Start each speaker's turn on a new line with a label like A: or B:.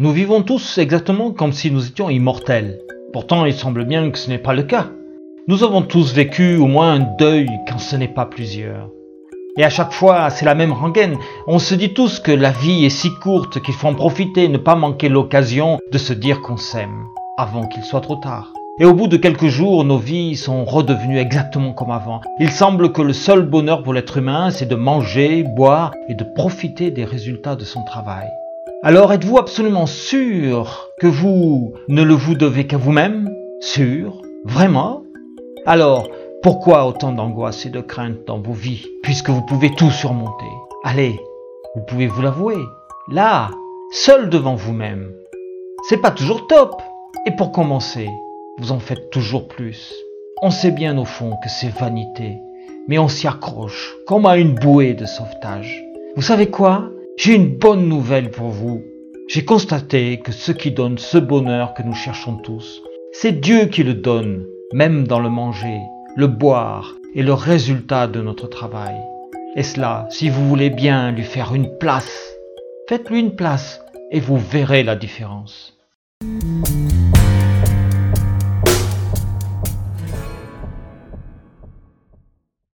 A: Nous vivons tous exactement comme si nous étions immortels. Pourtant, il semble bien que ce n'est pas le cas. Nous avons tous vécu au moins un deuil quand ce n'est pas plusieurs. Et à chaque fois, c'est la même rengaine. On se dit tous que la vie est si courte qu'il faut en profiter, ne pas manquer l'occasion de se dire qu'on s'aime, avant qu'il soit trop tard. Et au bout de quelques jours, nos vies sont redevenues exactement comme avant. Il semble que le seul bonheur pour l'être humain, c'est de manger, boire et de profiter des résultats de son travail. Alors êtes-vous absolument sûr que vous ne le vous devez qu'à vous-même? Sûr? Vraiment? Alors, pourquoi autant d'angoisse et de crainte dans vos vies, puisque vous pouvez tout surmonter? Allez, vous pouvez vous l'avouer, là, seul devant vous-même. C'est pas toujours top. Et pour commencer, vous en faites toujours plus. On sait bien au fond que c'est vanité, mais on s'y accroche comme à une bouée de sauvetage. Vous savez quoi? J'ai une bonne nouvelle pour vous. J'ai constaté que ce qui donne ce bonheur que nous cherchons tous, c'est Dieu qui le donne, même dans le manger, le boire et le résultat de notre travail. Et cela, si vous voulez bien lui faire une place, faites-lui une place et vous verrez la différence.